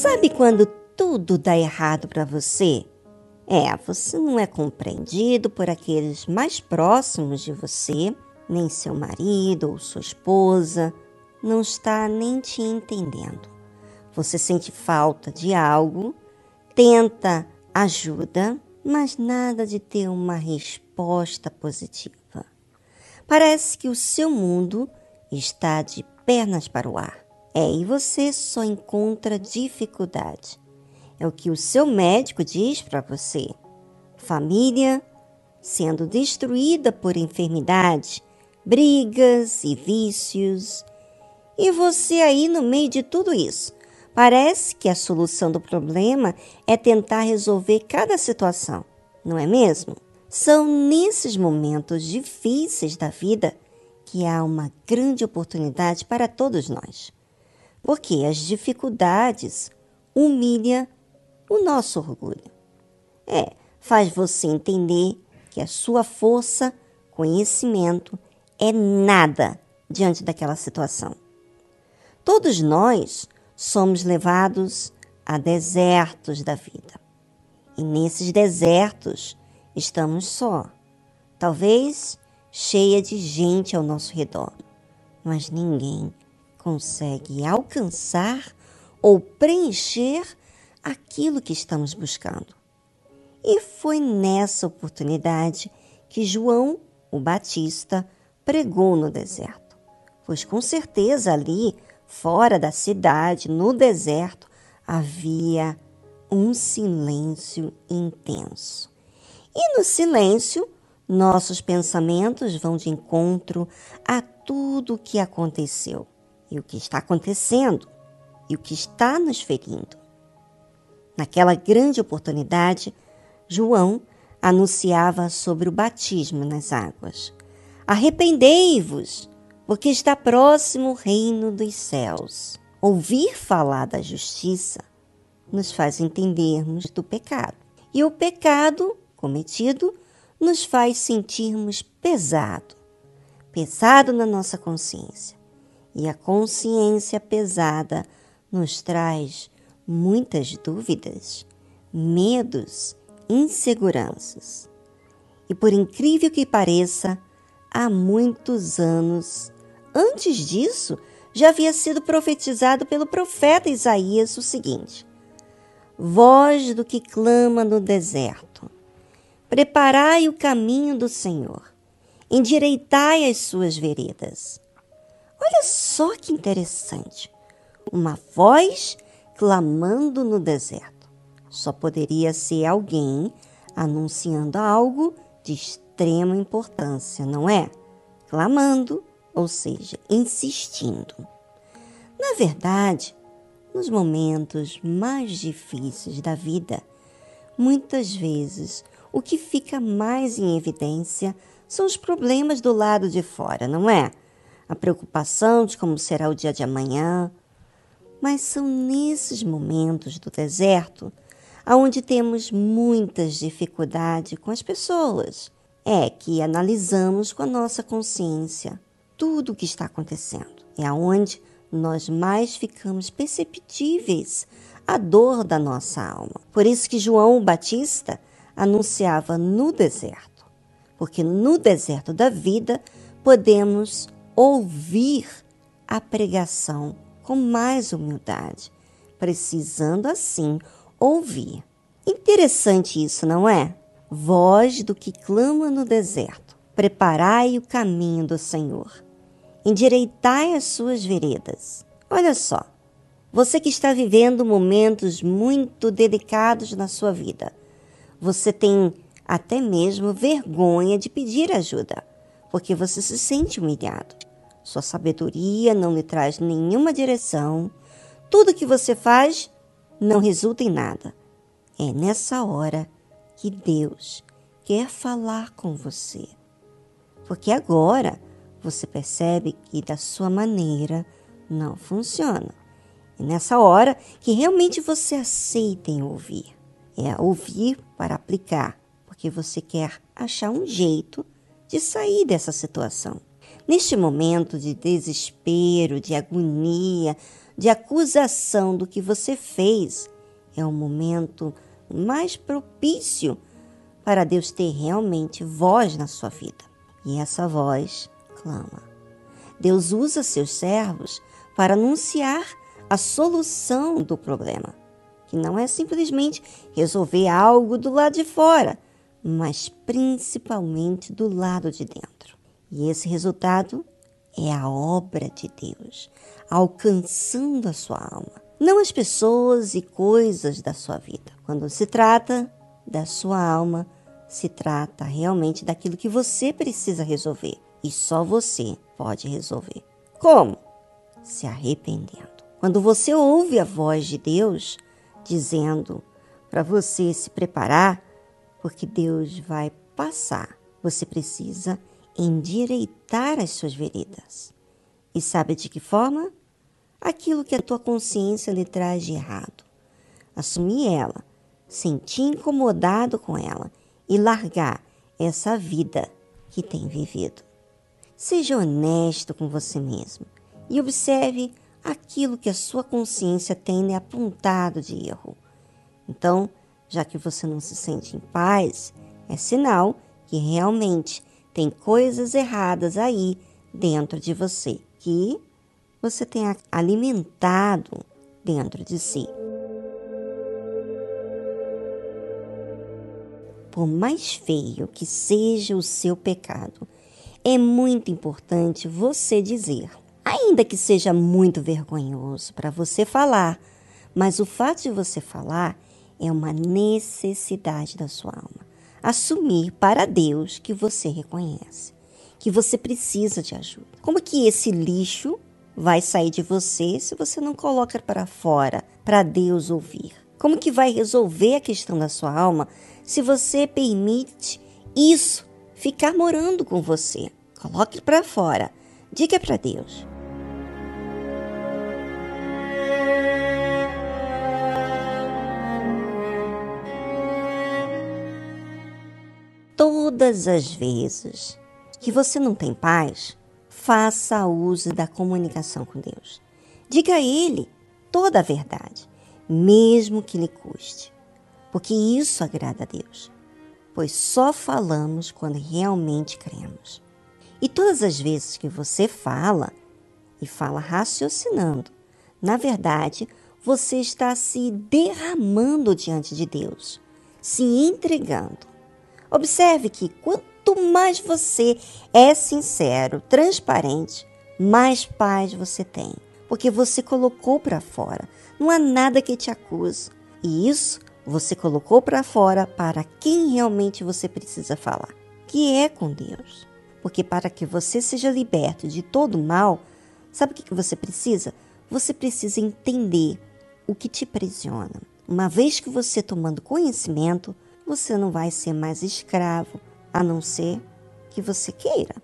Sabe quando tudo dá errado para você? É, você não é compreendido por aqueles mais próximos de você, nem seu marido ou sua esposa não está nem te entendendo. Você sente falta de algo, tenta ajuda, mas nada de ter uma resposta positiva. Parece que o seu mundo está de pernas para o ar. É, e você só encontra dificuldade. É o que o seu médico diz para você. Família sendo destruída por enfermidade, brigas e vícios. E você aí no meio de tudo isso. Parece que a solução do problema é tentar resolver cada situação, não é mesmo? São nesses momentos difíceis da vida que há uma grande oportunidade para todos nós. Porque as dificuldades humilham o nosso orgulho. É, faz você entender que a sua força, conhecimento é nada diante daquela situação. Todos nós somos levados a desertos da vida. E nesses desertos estamos só, talvez cheia de gente ao nosso redor, mas ninguém consegue alcançar ou preencher aquilo que estamos buscando. E foi nessa oportunidade que João, o Batista, pregou no deserto. Pois com certeza ali, fora da cidade, no deserto, havia um silêncio intenso. E no silêncio, nossos pensamentos vão de encontro a tudo o que aconteceu e o que está acontecendo e o que está nos ferindo. Naquela grande oportunidade, João anunciava sobre o batismo nas águas. Arrependei-vos, porque está próximo o reino dos céus. Ouvir falar da justiça nos faz entendermos do pecado. E o pecado cometido nos faz sentirmos pesado, pesado na nossa consciência. E a consciência pesada nos traz muitas dúvidas, medos, inseguranças. E por incrível que pareça, há muitos anos, antes disso, já havia sido profetizado pelo profeta Isaías o seguinte: Voz do que clama no deserto, preparai o caminho do Senhor, endireitai as suas veredas. Olha só que interessante! Uma voz clamando no deserto. Só poderia ser alguém anunciando algo de extrema importância, não é? Clamando, ou seja, insistindo. Na verdade, nos momentos mais difíceis da vida, muitas vezes o que fica mais em evidência são os problemas do lado de fora, não é? A preocupação de como será o dia de amanhã, mas são nesses momentos do deserto onde temos muitas dificuldades com as pessoas. É que analisamos com a nossa consciência tudo o que está acontecendo. É aonde nós mais ficamos perceptíveis à dor da nossa alma. Por isso que João Batista anunciava no deserto, porque no deserto da vida podemos ouvir a pregação com mais humildade, precisando assim ouvir. Interessante isso, não é? Voz do que clama no deserto. Preparai o caminho do Senhor. Endireitai as suas veredas. Olha só, você que está vivendo momentos muito delicados na sua vida, você tem até mesmo vergonha de pedir ajuda, porque você se sente humilhado. Sua sabedoria não lhe traz nenhuma direção. Tudo que você faz não resulta em nada. É nessa hora que Deus quer falar com você. Porque agora você percebe que da sua maneira não funciona. É nessa hora que realmente você aceita em ouvir. É ouvir para aplicar, porque você quer achar um jeito de sair dessa situação. Neste momento de desespero, de agonia, de acusação do que você fez, é o momento mais propício para Deus ter realmente voz na sua vida. E essa voz clama. Deus usa seus servos para anunciar a solução do problema, que não é simplesmente resolver algo do lado de fora, mas principalmente do lado de dentro. E esse resultado é a obra de Deus, alcançando a sua alma, não as pessoas e coisas da sua vida. Quando se trata da sua alma, se trata realmente daquilo que você precisa resolver e só você pode resolver. Como? Se arrependendo. Quando você ouve a voz de Deus dizendo para você se preparar, porque Deus vai passar, você precisa endireitar as suas veredas. E sabe de que forma? Aquilo que a tua consciência lhe traz de errado. Assumir ela, sentir incomodado com ela e largar essa vida que tem vivido. Seja honesto com você mesmo e observe aquilo que a sua consciência tem lhe apontado de erro. Então, já que você não se sente em paz, é sinal que realmente tem coisas erradas aí dentro de você que você tem alimentado dentro de si. Por mais feio que seja o seu pecado, é muito importante você dizer, ainda que seja muito vergonhoso para você falar, mas o fato de você falar é uma necessidade da sua alma. Assumir para Deus que você reconhece, que você precisa de ajuda. Como que esse lixo vai sair de você se você não coloca para fora para Deus ouvir? Como que vai resolver a questão da sua alma se você permite isso ficar morando com você. Coloque para fora. Diga para Deus. Todas as vezes que você não tem paz, faça uso da comunicação com Deus. Diga a Ele toda a verdade, mesmo que lhe custe, porque isso agrada a Deus pois só falamos quando realmente cremos. E todas as vezes que você fala, e fala raciocinando, na verdade, você está se derramando diante de Deus, se entregando. Observe que quanto mais você é sincero, transparente, mais paz você tem, porque você colocou para fora. Não há nada que te acuse. E isso você colocou para fora para quem realmente você precisa falar, que é com Deus. Porque para que você seja liberto de todo mal, sabe o que você precisa? Você precisa entender o que te aprisiona. Uma vez que você tomando conhecimento, você não vai ser mais escravo, a não ser que você queira.